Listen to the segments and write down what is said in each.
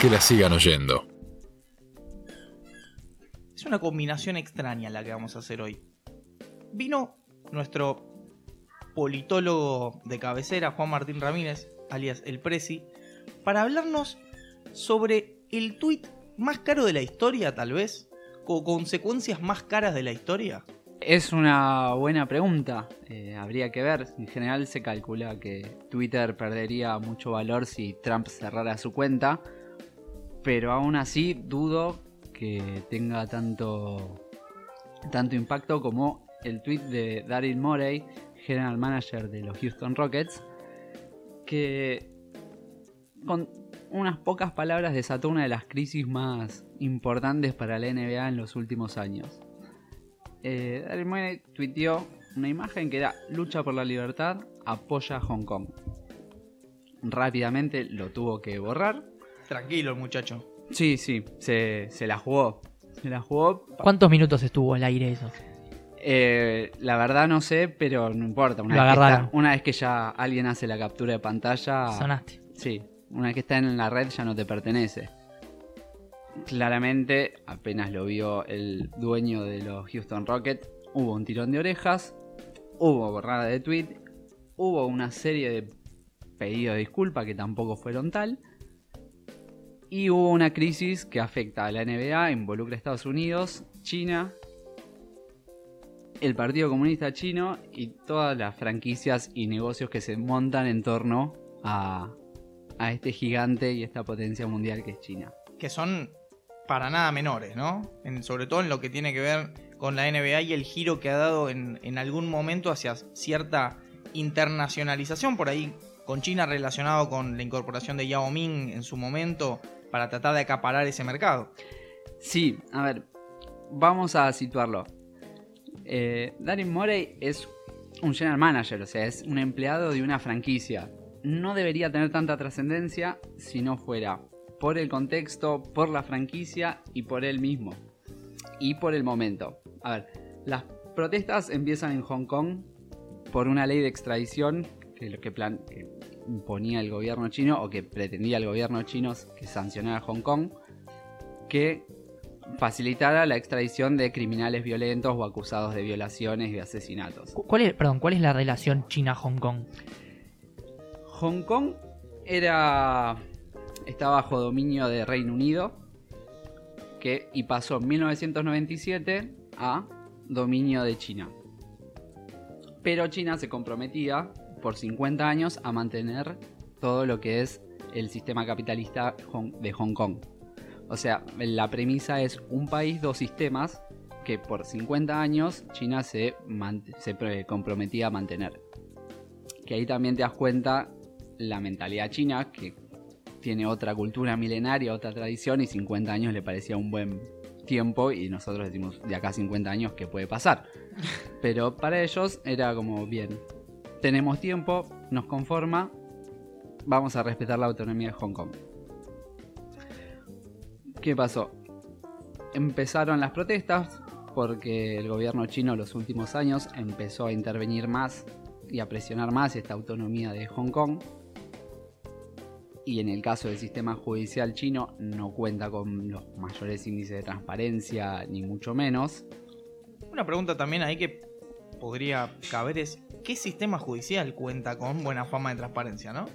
que la sigan oyendo. Es una combinación extraña la que vamos a hacer hoy. Vino nuestro politólogo de cabecera, Juan Martín Ramírez, alias El Prezi, para hablarnos sobre el tuit más caro de la historia, tal vez, o consecuencias más caras de la historia. Es una buena pregunta. Eh, habría que ver. En general se calcula que Twitter perdería mucho valor si Trump cerrara su cuenta. Pero aún así dudo que tenga tanto, tanto impacto como el tweet de Daryl Morey, general manager de los Houston Rockets, que con unas pocas palabras desató una de las crisis más importantes para la NBA en los últimos años. Eh, Daryl Morey tuiteó una imagen que era lucha por la libertad, apoya a Hong Kong. Rápidamente lo tuvo que borrar. Tranquilo el muchacho. Sí, sí, se, se la jugó. Se la jugó. ¿Cuántos minutos estuvo al aire eso? Eh, la verdad no sé, pero no importa. Una, Lo vez que, está- una vez que ya alguien hace la captura de pantalla. Sonaste. Sí, una vez que está en la red ya no te pertenece. Claramente, apenas lo vio el dueño de los Houston Rockets, hubo un tirón de orejas, hubo borrada de tweet, hubo una serie de pedidos de disculpa que tampoco fueron tal, y hubo una crisis que afecta a la NBA, involucra a Estados Unidos, China, el Partido Comunista Chino y todas las franquicias y negocios que se montan en torno a, a este gigante y esta potencia mundial que es China. Que son para nada menores, ¿no? En- sobre todo en lo que tiene que ver con la NBA y el giro que ha dado en, en algún momento hacia cierta internacionalización por ahí con China relacionado con la incorporación de Yao Ming en su momento para tratar de acaparar ese mercado. Sí, a ver, vamos a situarlo. Eh, Darin Morey es un general manager, o sea, es un empleado de una franquicia. No debería tener tanta trascendencia si no fuera por el contexto, por la franquicia y por él mismo. Y por el momento. A ver, las protestas empiezan en Hong Kong por una ley de extradición que que imponía el gobierno chino o que pretendía el gobierno chino que sancionara a Hong Kong que facilitara la extradición de criminales violentos o acusados de violaciones y de asesinatos. Cu- ¿Cuál es, perdón, ¿cuál es la relación China-Hong Kong? Hong Kong era está bajo dominio de Reino Unido que y pasó en 1997 a dominio de China. Pero China se comprometía por 50 años a mantener todo lo que es el sistema capitalista de Hong Kong. O sea, la premisa es un país, dos sistemas que por 50 años China se, comprometía a mantener. Que ahí también te das cuenta la mentalidad china, que tiene otra cultura milenaria, otra tradición, y 50 años le parecía un buen tiempo, y nosotros decimos de acá a 50 años qué puede pasar. Pero para ellos era como, bien, tenemos tiempo, nos conforma, vamos a respetar la autonomía de Hong Kong. ¿Qué pasó? Empezaron las protestas porque el gobierno chino los últimos años empezó a intervenir más y a presionar más esta autonomía de Hong Kong. Y en el caso del sistema judicial chino no cuenta con los mayores índices de transparencia, ni mucho menos. Una pregunta también ahí que podría caber es, ¿qué sistema judicial cuenta con buena fama de transparencia, no?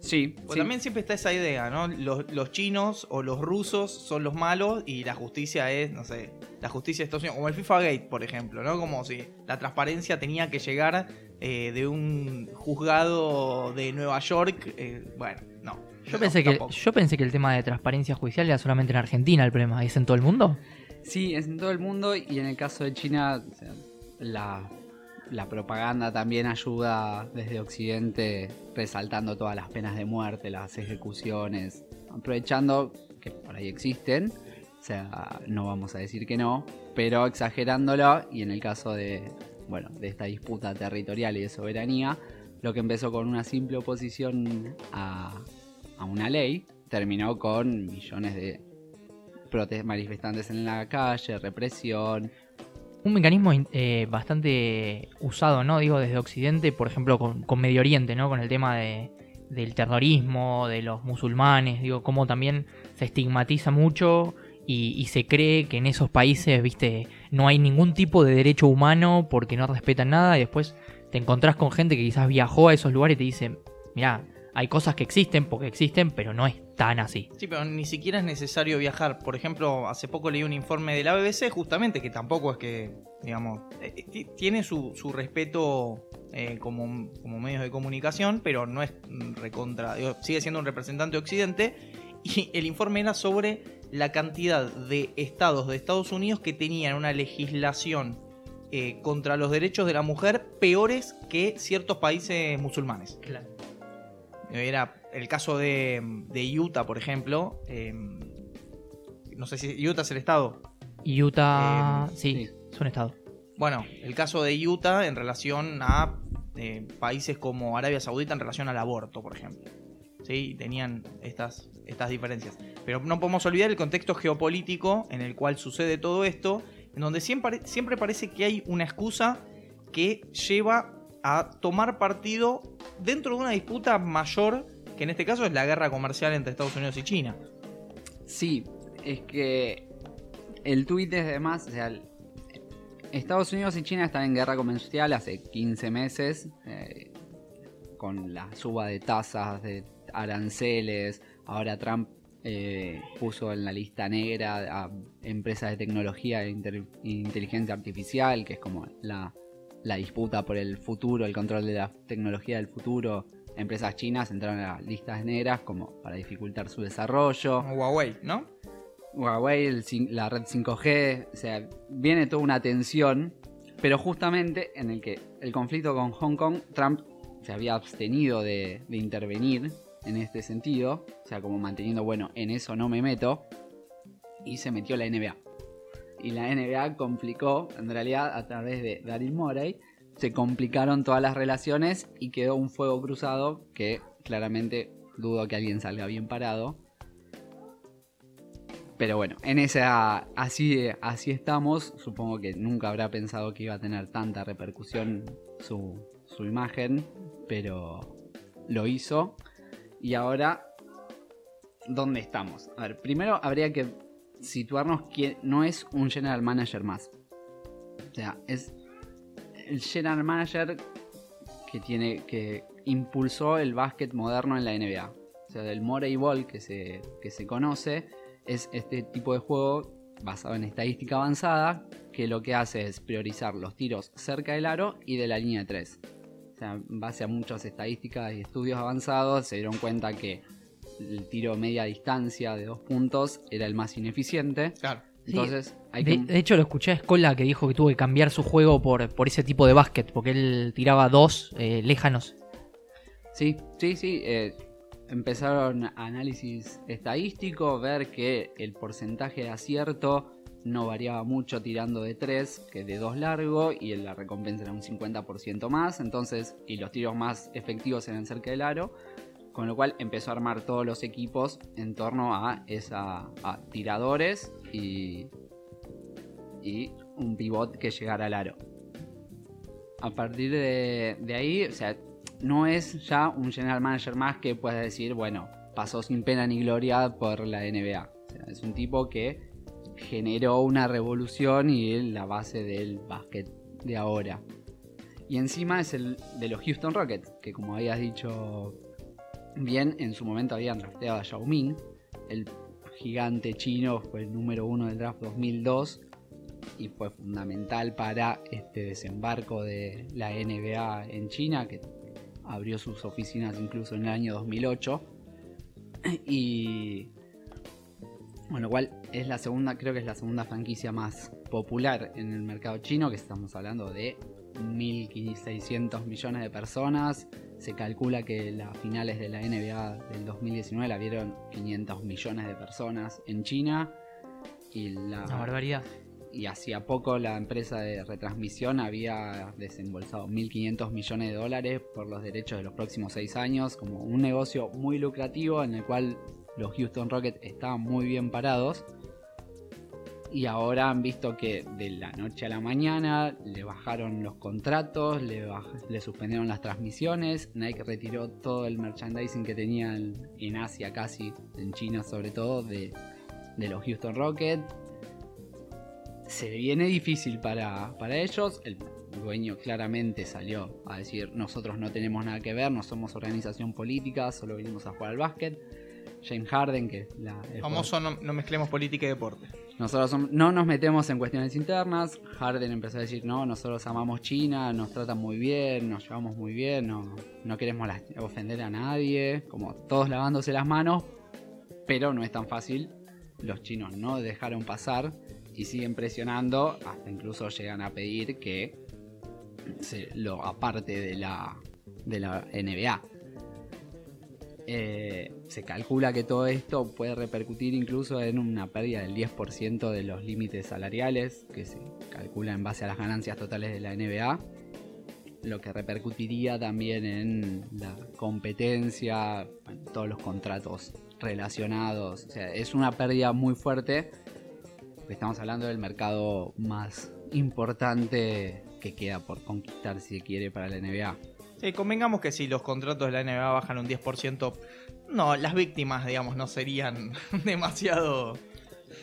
Sí, Porque sí. también siempre está esa idea, ¿no? Los, los chinos o los rusos son los malos y la justicia es, no sé, la justicia de Estados Unidos, como el FIFA Gate, por ejemplo, ¿no? Como si la transparencia tenía que llegar eh, de un juzgado de Nueva York. eh, bueno, no. Yo, no, pensé que, yo pensé que el tema de transparencia judicial era solamente en Argentina el problema. ¿Es en todo el mundo? Sí, es en todo el mundo y en el caso de China o sea, la, la propaganda también ayuda desde Occidente resaltando todas las penas de muerte, las ejecuciones, aprovechando que por ahí existen, o sea, no vamos a decir que no, pero exagerándolo y en el caso de, bueno, de esta disputa territorial y de soberanía, lo que empezó con una simple oposición a, a una ley terminó con millones de manifestantes en la calle, represión. Un mecanismo eh, bastante usado, ¿no? Digo, desde Occidente, por ejemplo, con, con Medio Oriente, ¿no? Con el tema de, del terrorismo, de los musulmanes, digo, cómo también se estigmatiza mucho y, y se cree que en esos países, viste, no hay ningún tipo de derecho humano porque no respetan nada y después te encontrás con gente que quizás viajó a esos lugares y te dice, mira, hay cosas que existen porque existen, pero no es tan así. Sí, pero ni siquiera es necesario viajar. Por ejemplo, hace poco leí un informe de la BBC justamente que tampoco es que, digamos, eh, eh, ti- tiene su, su respeto eh, como, como medios de comunicación, pero no es recontra, digo, sigue siendo un representante de Occidente. Y el informe era sobre la cantidad de estados de Estados Unidos que tenían una legislación eh, contra los derechos de la mujer peores que ciertos países musulmanes. Era el caso de, de Utah, por ejemplo. eh, no sé si Utah es el estado. Utah, Eh, sí, sí. es un estado. Bueno, el caso de Utah en relación a eh, países como Arabia Saudita en relación al aborto, por ejemplo. Sí, tenían estas, estas diferencias. Pero no podemos olvidar el contexto geopolítico en el cual sucede todo esto, en donde siempre, siempre parece que hay una excusa que lleva a tomar partido dentro de una disputa mayor, que en este caso es la guerra comercial entre Estados Unidos y China. Sí, es que el tuit es además, o sea, Estados Unidos y China están en guerra comercial hace 15 meses, eh, con la suba de tasas, de aranceles, ahora Trump eh, puso en la lista negra a empresas de tecnología e inteligencia artificial, que es como la disputa por el futuro, el control de la tecnología del futuro. Empresas chinas entraron a listas negras como para dificultar su desarrollo. Huawei, ¿no? Huawei, el la red 5G, o sea, viene toda una tensión, pero justamente en el que el conflicto con Hong Kong, Trump se había abstenido de, de intervenir en este sentido, o sea, como manteniendo, bueno, en eso no me meto, y se metió la NBA. Y la NBA complicó, en realidad, a través de Daryl Morey, se complicaron todas las relaciones y quedó un fuego cruzado que claramente dudo que alguien salga bien parado. Pero bueno, en esa así, así estamos. Supongo que nunca habrá pensado que iba a tener tanta repercusión su, su imagen, pero lo hizo. Y ahora, ¿dónde estamos? A ver, primero habría que situarnos que no es un general manager más. O sea, es el general manager que tiene que impulsó el básquet moderno en la NBA. O sea, del Morey Ball que se, que se conoce es este tipo de juego basado en estadística avanzada que lo que hace es priorizar los tiros cerca del aro y de la línea de 3. O sea, en base a muchas estadísticas y estudios avanzados se dieron cuenta que el tiro media distancia de dos puntos era el más ineficiente. Claro. Sí, Entonces, hay De, que... de hecho, lo escuché a Escola que dijo que tuvo que cambiar su juego por, por ese tipo de básquet, porque él tiraba dos eh, lejanos. Sí, sí, sí. eh, empezaron análisis estadístico, ver que el porcentaje de acierto no variaba mucho tirando de 3 que de 2 largo y la recompensa era un 50% más, entonces, y los tiros más efectivos eran cerca del aro, con lo cual empezó a armar todos los equipos en torno a esa a tiradores y, y un pivot que llegara al aro. A partir de, de ahí, o sea, no es ya un general manager más que pueda decir, bueno, pasó sin pena ni gloria por la NBA. Es un tipo que generó una revolución y es la base del básquet de ahora. Y encima es el de los Houston Rockets, que como habías dicho bien, en su momento habían drafteado a Yao Ming, el gigante chino, fue el número uno del draft 2002 y fue fundamental para este desembarco de la NBA en China, que abrió sus oficinas incluso en el año 2008. Y bueno, igual es la segunda, creo que es la segunda franquicia más popular en el mercado chino, que estamos hablando de 1.600 millones de personas. Se calcula que las finales de la NBA del 2019 la vieron 500 millones de personas en China. Y la, Una barbaridad. y hacía poco la empresa de retransmisión había desembolsado 1.500 millones de dólares por los derechos de los próximos 6 años, como un negocio muy lucrativo en el cual los Houston Rockets estaban muy bien parados. Y ahora han visto que de la noche a la mañana le bajaron los contratos, le, baj- le suspendieron las transmisiones, Nike retiró todo el merchandising que tenían en Asia casi, en China sobre todo, de, de los Houston Rockets. Se viene difícil para, para ellos. El dueño claramente salió a decir nosotros no tenemos nada que ver, no somos organización política, solo vinimos a jugar al básquet. James Harden, que la, el Famoso no, no mezclemos política y deporte. nosotros no nos metemos en cuestiones internas. Harden empezó a decir, no, nosotros amamos China, nos tratan muy bien, nos llevamos muy bien, no, no queremos ofender a nadie, como todos lavándose las manos, pero no es tan fácil. Los chinos no dejaron pasar y siguen presionando, hasta incluso llegan a pedir que se lo aparte de la, de la NBA. Eh, se calcula que todo esto puede repercutir incluso en una pérdida del 10% de los límites salariales, que se calcula en base a las ganancias totales de la NBA, lo que repercutiría también en la competencia, en todos los contratos relacionados. O sea, es una pérdida muy fuerte. Estamos hablando del mercado más importante que queda por conquistar, si se quiere, para la NBA. Sí, convengamos que si los contratos de la NBA bajan un 10%, no, las víctimas, digamos, no serían demasiado...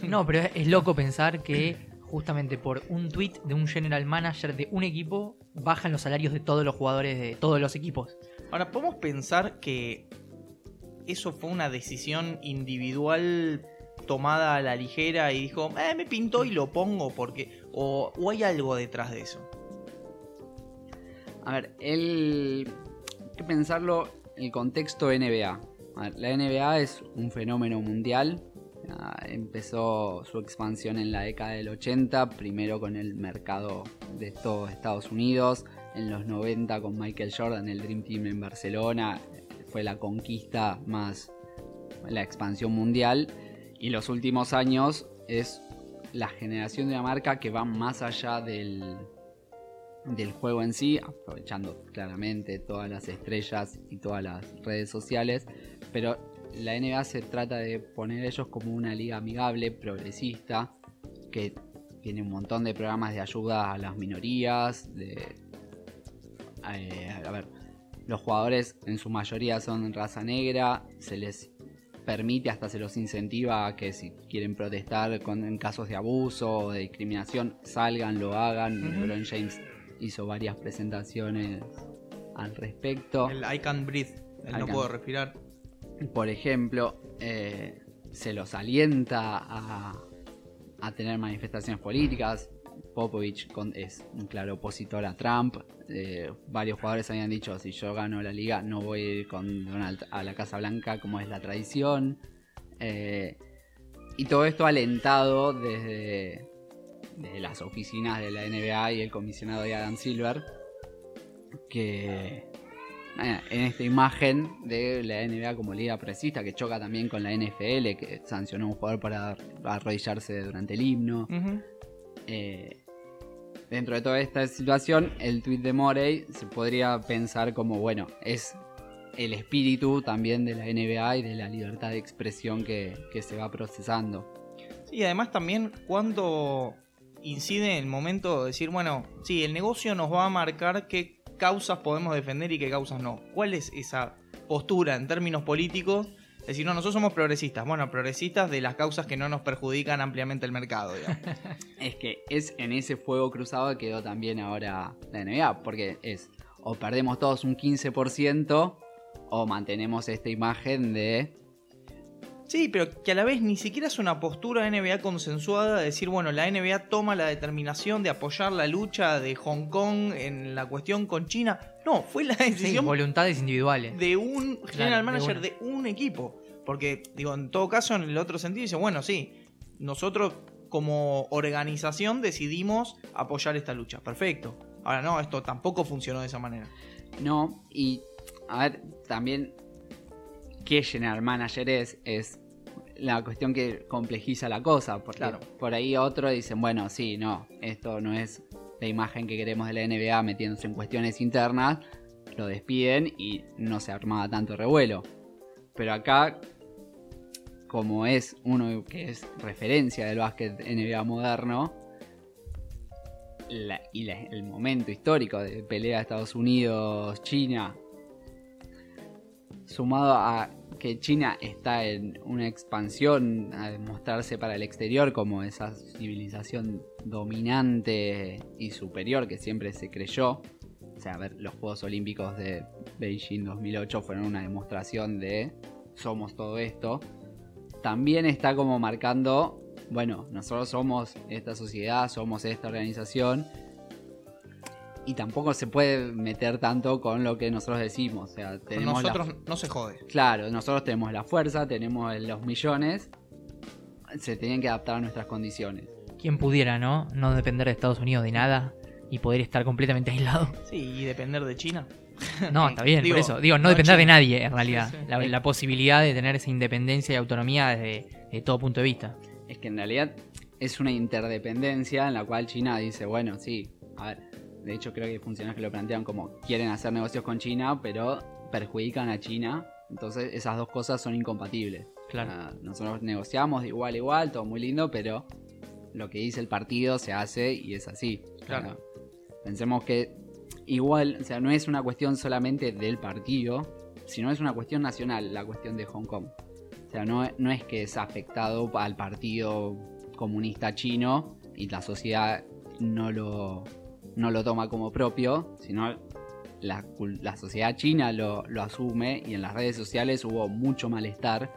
No, pero es, es loco pensar que justamente por un tweet de un general manager de un equipo bajan los salarios de todos los jugadores de todos los equipos. Ahora, ¿podemos pensar que eso fue una decisión individual tomada a la ligera y dijo, eh, me pintó y lo pongo porque... O, o hay algo detrás de eso? A ver, el... hay que pensarlo el contexto NBA. La NBA es un fenómeno mundial. Ah, empezó su expansión en la década del 80, primero con el mercado de Estados Unidos, en los 90 con Michael Jordan, el Dream Team en Barcelona, fue la conquista más la expansión mundial y los últimos años es la generación de la marca que va más allá del, del juego en sí, aprovechando claramente todas las estrellas y todas las redes sociales, pero la NBA se trata de poner ellos como una liga amigable, progresista, que tiene un montón de programas de ayuda a las minorías, de... eh, a ver, los jugadores en su mayoría son raza negra, se les permite, hasta se los incentiva a que si quieren protestar con, en casos de abuso o de discriminación, salgan, lo hagan. Ujú. LeBron James hizo varias presentaciones al respecto. El I can't breathe, el I no can't. puedo respirar. Por ejemplo, eh, se los alienta a, a tener manifestaciones políticas. Popovich con- es un claro opositor a Trump. Eh, varios jugadores habían dicho, si yo gano la liga no voy a ir con Donald a la Casa Blanca como es la tradición. Eh, y todo esto alentado desde, desde las oficinas de la NBA y el comisionado de Adam Silver. Que eh, en esta imagen de la NBA como liga presista que choca también con la NFL que sancionó a un jugador para arrodillarse durante el himno. Eh, dentro de toda esta situación, el tweet de Morey se podría pensar como, bueno, es el espíritu también de la NBA y de la libertad de expresión que, que se va procesando. Sí, y además también cuando incide el momento de decir, bueno, sí, el negocio nos va a marcar qué causas podemos defender y qué causas no. ¿Cuál es esa postura en términos políticos? Es decir, no, nosotros somos progresistas. Bueno, progresistas de las causas que no nos perjudican ampliamente el mercado, digamos. Es que es en ese fuego cruzado que quedó también ahora la NBA, porque es o perdemos todos un 15% o mantenemos esta imagen de Sí, pero que a la vez ni siquiera es una postura NBA consensuada de decir, bueno, la NBA toma la determinación de apoyar la lucha de Hong Kong en la cuestión con China. No, fue la Sí, decisión voluntades individuales. de un general de manager una. de un equipo. Porque, digo, en todo caso, en el otro sentido, dice, bueno, sí, nosotros como organización decidimos apoyar esta lucha. Perfecto. Ahora no, esto tampoco funcionó de esa manera. No, y a ver, también qué general manager es, es la cuestión que complejiza la cosa, porque Claro. por ahí otros dicen, bueno, sí, no, esto no es la imagen que queremos de la NBA metiéndose en cuestiones internas, lo despiden y no se armaba tanto revuelo. Pero acá como es uno que es referencia del básquet NBA moderno, la- y la- el momento histórico de pelea Estados Unidos-China, sumado a que China está en una expansión a demostrarse para el exterior como esa civilización dominante y superior que siempre se creyó. O sea, a ver, los Juegos Olímpicos de Beijing 2008 fueron una demostración de somos todo esto. También está como marcando, bueno, nosotros somos esta sociedad, somos esta organización. Y tampoco se puede meter tanto con lo que nosotros decimos. O sea, Con tenemos la- nosotros no se jode. Claro, nosotros tenemos la fuerza, tenemos los millones. Se tienen que adaptar a nuestras condiciones. Quien pudiera, ¿no? No depender de Estados Unidos de nada y poder estar completamente aislado. Sí, y depender de China. No, está bien, Digo, por eso. Digo, no, no depender de nadie, en realidad. Sí, sí. La, la posibilidad de tener esa independencia y autonomía desde de todo punto de vista. Es que en realidad es una interdependencia en la cual China dice, bueno, sí, a ver, de hecho creo que hay funcionarios que lo plantean como quieren hacer negocios con China, pero perjudican a China. Entonces esas dos cosas son incompatibles. Claro. Ah, nosotros negociamos de igual a igual, todo muy lindo, pero lo que dice el partido se hace y es así. Claro. Ah, pensemos que igual, o sea, no es una cuestión solamente del partido, sino es una cuestión nacional, la cuestión de Hong Kong. O sea, no, no es que es afectado al partido comunista chino y la sociedad no lo, no lo toma como propio, sino la, cul- la sociedad china lo, lo asume y en las redes sociales hubo mucho malestar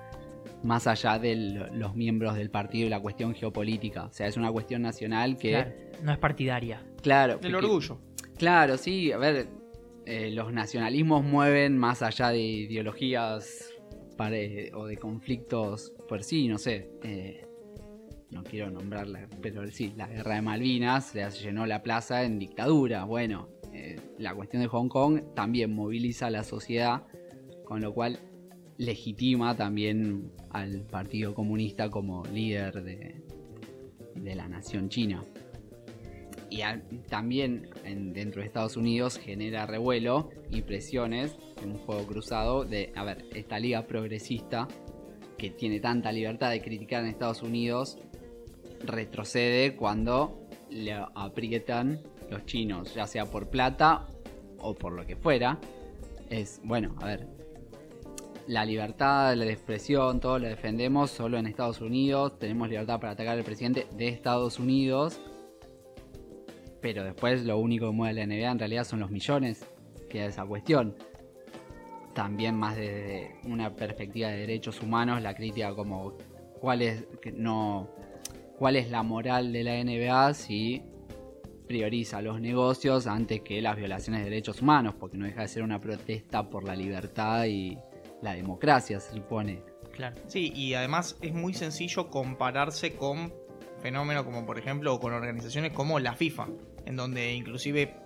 más allá de los miembros del partido y la cuestión geopolítica. O sea, es una cuestión nacional que... Claro, no es partidaria. Claro, Del porque- orgullo. Claro, sí, a ver, eh, los nacionalismos mueven más allá de ideologías pare- o de conflictos por sí, no sé. eh, no quiero nombrarla, pero sí, la guerra de Malvinas le llenó la plaza en dictadura. Bueno, eh, la cuestión de Hong Kong también moviliza a la sociedad, con lo cual legitima también al Partido Comunista como líder de, de la nación china y también en- dentro de Estados Unidos genera revuelo y presiones en un juego cruzado de, a ver, esta liga progresista que tiene tanta libertad de criticar en Estados Unidos retrocede cuando le aprietan los chinos, ya sea por plata o por lo que fuera. Es, bueno, a ver, la libertad, la expresión, todo lo defendemos solo en Estados Unidos, tenemos libertad para atacar al presidente de Estados Unidos pero después lo único que mueve la NBA en realidad son los millones, que es esa cuestión. También más desde una perspectiva de derechos humanos, la crítica como cuál es, que no, cuál es la moral de la NBA si prioriza los negocios antes que las violaciones de derechos humanos, porque no deja de ser una protesta por la libertad y la democracia, se supone. Claro. Sí, y además es muy sencillo compararse con fenómenos como por ejemplo con organizaciones como la FIFA, en donde inclusive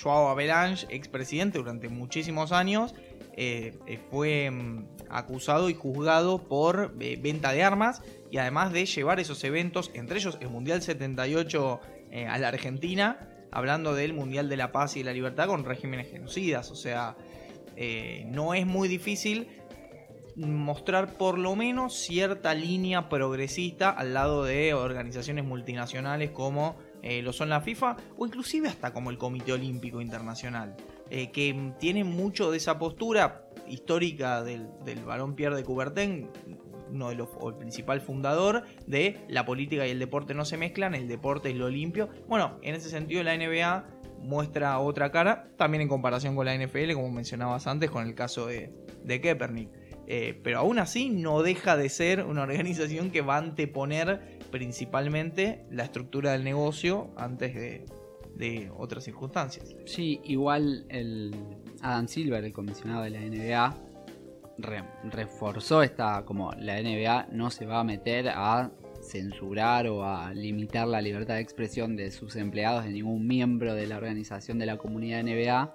Joao Avalanche, expresidente durante muchísimos años, eh, eh, fue mm, acusado y juzgado por eh, venta de armas y además de llevar esos eventos, entre ellos el Mundial 78 eh, a la Argentina, hablando del Mundial de la Paz y la Libertad con regímenes genocidas. O sea, eh, no es muy difícil mostrar por lo menos cierta línea progresista al lado de organizaciones multinacionales como eh, lo son la FIFA o inclusive hasta como el Comité Olímpico Internacional, que tiene mucho de esa postura histórica del, del varón Pierre de Coubertin, uno de los, el principal fundador de la política y el deporte no se mezclan, el deporte es lo limpio. Bueno, en ese sentido la NBA muestra otra cara, también en comparación con la NFL, como mencionabas antes, con el caso de, de Kaepernick. Eh, pero aún así no deja de ser una organización que va a anteponer principalmente la estructura del negocio antes de, de otras circunstancias. Sí, igual el Adam Silver, el comisionado de la NBA, re- reforzó esta, como la NBA no se va a meter a censurar o a limitar la libertad de expresión de sus empleados, de ningún miembro de la organización de la comunidad NBA.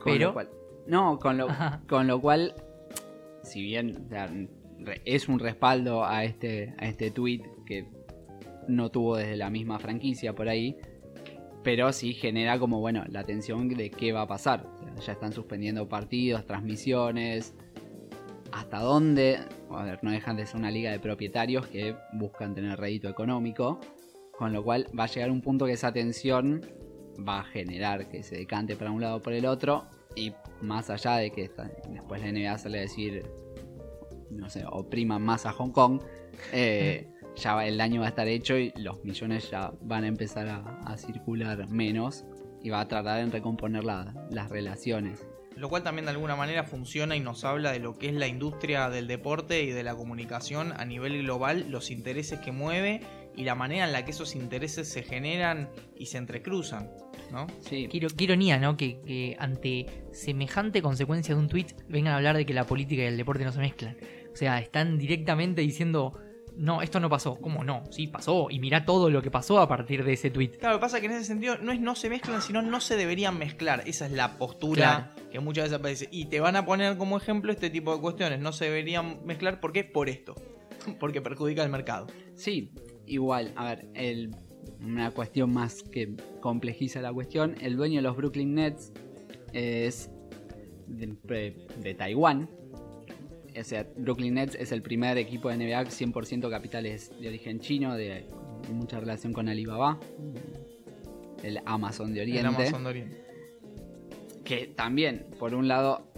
Con Pero- lo cual- no, con lo, Ajá. con lo cual, si bien o sea, re- es un respaldo a este, a este tweet que no tuvo desde la misma franquicia por ahí, pero sí genera como, bueno, la tensión de qué va a pasar. Ya están suspendiendo partidos, transmisiones. ¿Hasta dónde a ver, no dejan de ser una liga de propietarios que buscan tener rédito económico, con lo cual va a llegar un punto que esa tensión va a generar que se decante para un lado o por el otro, y más allá de que esta- después la NBA sale a decir, no sé, opriman más a Hong Kong, eh, ya el daño va a estar hecho y los millones ya van a empezar a, a circular menos y va a tardar en recomponer la- las relaciones. Lo cual también de alguna manera funciona y nos habla de lo que es la industria del deporte y de la comunicación a nivel global, los intereses que mueve y la manera en la que esos intereses se generan y se entrecruzan, ¿no? Sí, Qué, qué ironía, ¿no? Que, que ante semejante consecuencia de un tweet vengan a hablar de que la política y el deporte no se mezclan. O sea, están directamente diciendo, no, esto no pasó. ¿Cómo no? Sí, pasó. Y mirá todo lo que pasó a partir de ese tweet. Claro, lo que pasa es que en ese sentido no es no se mezclan, sino no se deberían mezclar. Esa es la postura que muchas veces aparece. Y te van a poner como ejemplo este tipo de cuestiones. No se deberían mezclar, ¿por qué? Por esto. Porque perjudica el mercado. Sí, igual, a ver, el- una cuestión más que complejiza la cuestión, el dueño de los Brooklyn Nets es de, de Taiwán. O sea, Brooklyn Nets es el primer equipo de NBA 100% capitales de origen chino, de mucha relación con Alibaba, el Amazon de Oriente El Amazon de Oriente. que también, por un lado,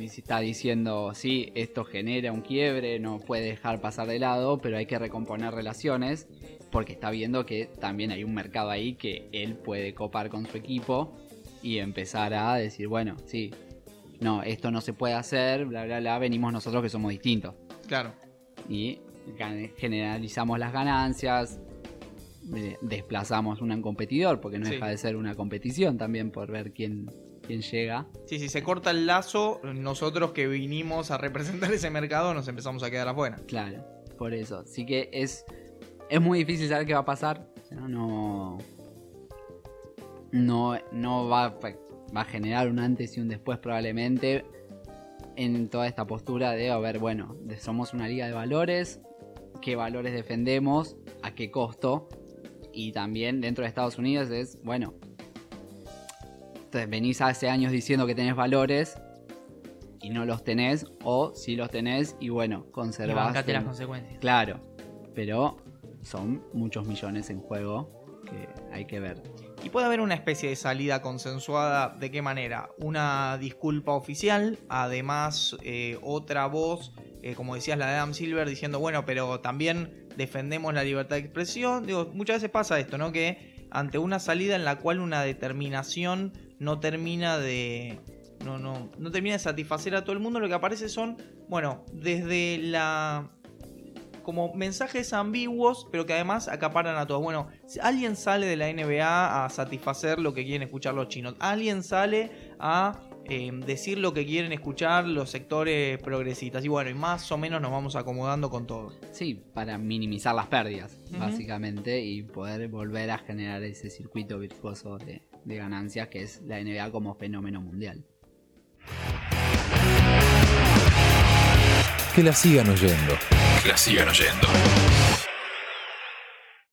está diciendo, sí, esto genera un quiebre, no puede dejar pasar de lado, pero hay que recomponer relaciones, porque está viendo que también hay un mercado ahí que él puede copar con su equipo y empezar a decir, bueno, sí, no, esto no se puede hacer, bla, bla, bla, venimos nosotros que somos distintos. Claro. Y generalizamos las ganancias, eh, desplazamos un competidor, porque no Sí. deja de ser una competición también por ver quién, quién llega. Sí, si se corta el lazo, nosotros que vinimos a representar ese mercado nos empezamos a quedar afuera. Claro, por eso. Así que es, es muy difícil saber qué va a pasar. No, no, no, no va, a- va a generar un antes y un después probablemente en toda esta postura de, a ver, bueno, somos una liga de valores, qué valores defendemos, a qué costo. Y también dentro de Estados Unidos es, bueno, entonces venís hace años diciendo que tenés valores y no los tenés, o si los tenés y bueno, Y conservás. bancate las consecuencias. Claro, pero son muchos millones en juego que hay que ver. Y puede haber una especie de salida consensuada. ¿De qué manera? Una disculpa oficial, además eh, otra voz, eh, como decías, la de Adam Silver, diciendo, bueno, pero también defendemos la libertad de expresión. Digo, muchas veces pasa esto, ¿no? Que ante una salida en la cual una determinación no termina de... No, no, no termina de satisfacer a todo el mundo, lo que aparece son, bueno, desde la como mensajes ambiguos, pero que además acaparan a todos. Bueno, alguien sale de la NBA a satisfacer lo que quieren escuchar los chinos. Alguien sale a eh, decir lo que quieren escuchar los sectores progresistas. Y bueno, y más o menos nos vamos acomodando con todo. Sí, para minimizar las pérdidas, básicamente, y poder volver a generar ese circuito virtuoso de, de ganancias que es la NBA como fenómeno mundial. Que la sigan oyendo. Que la sigan oyendo.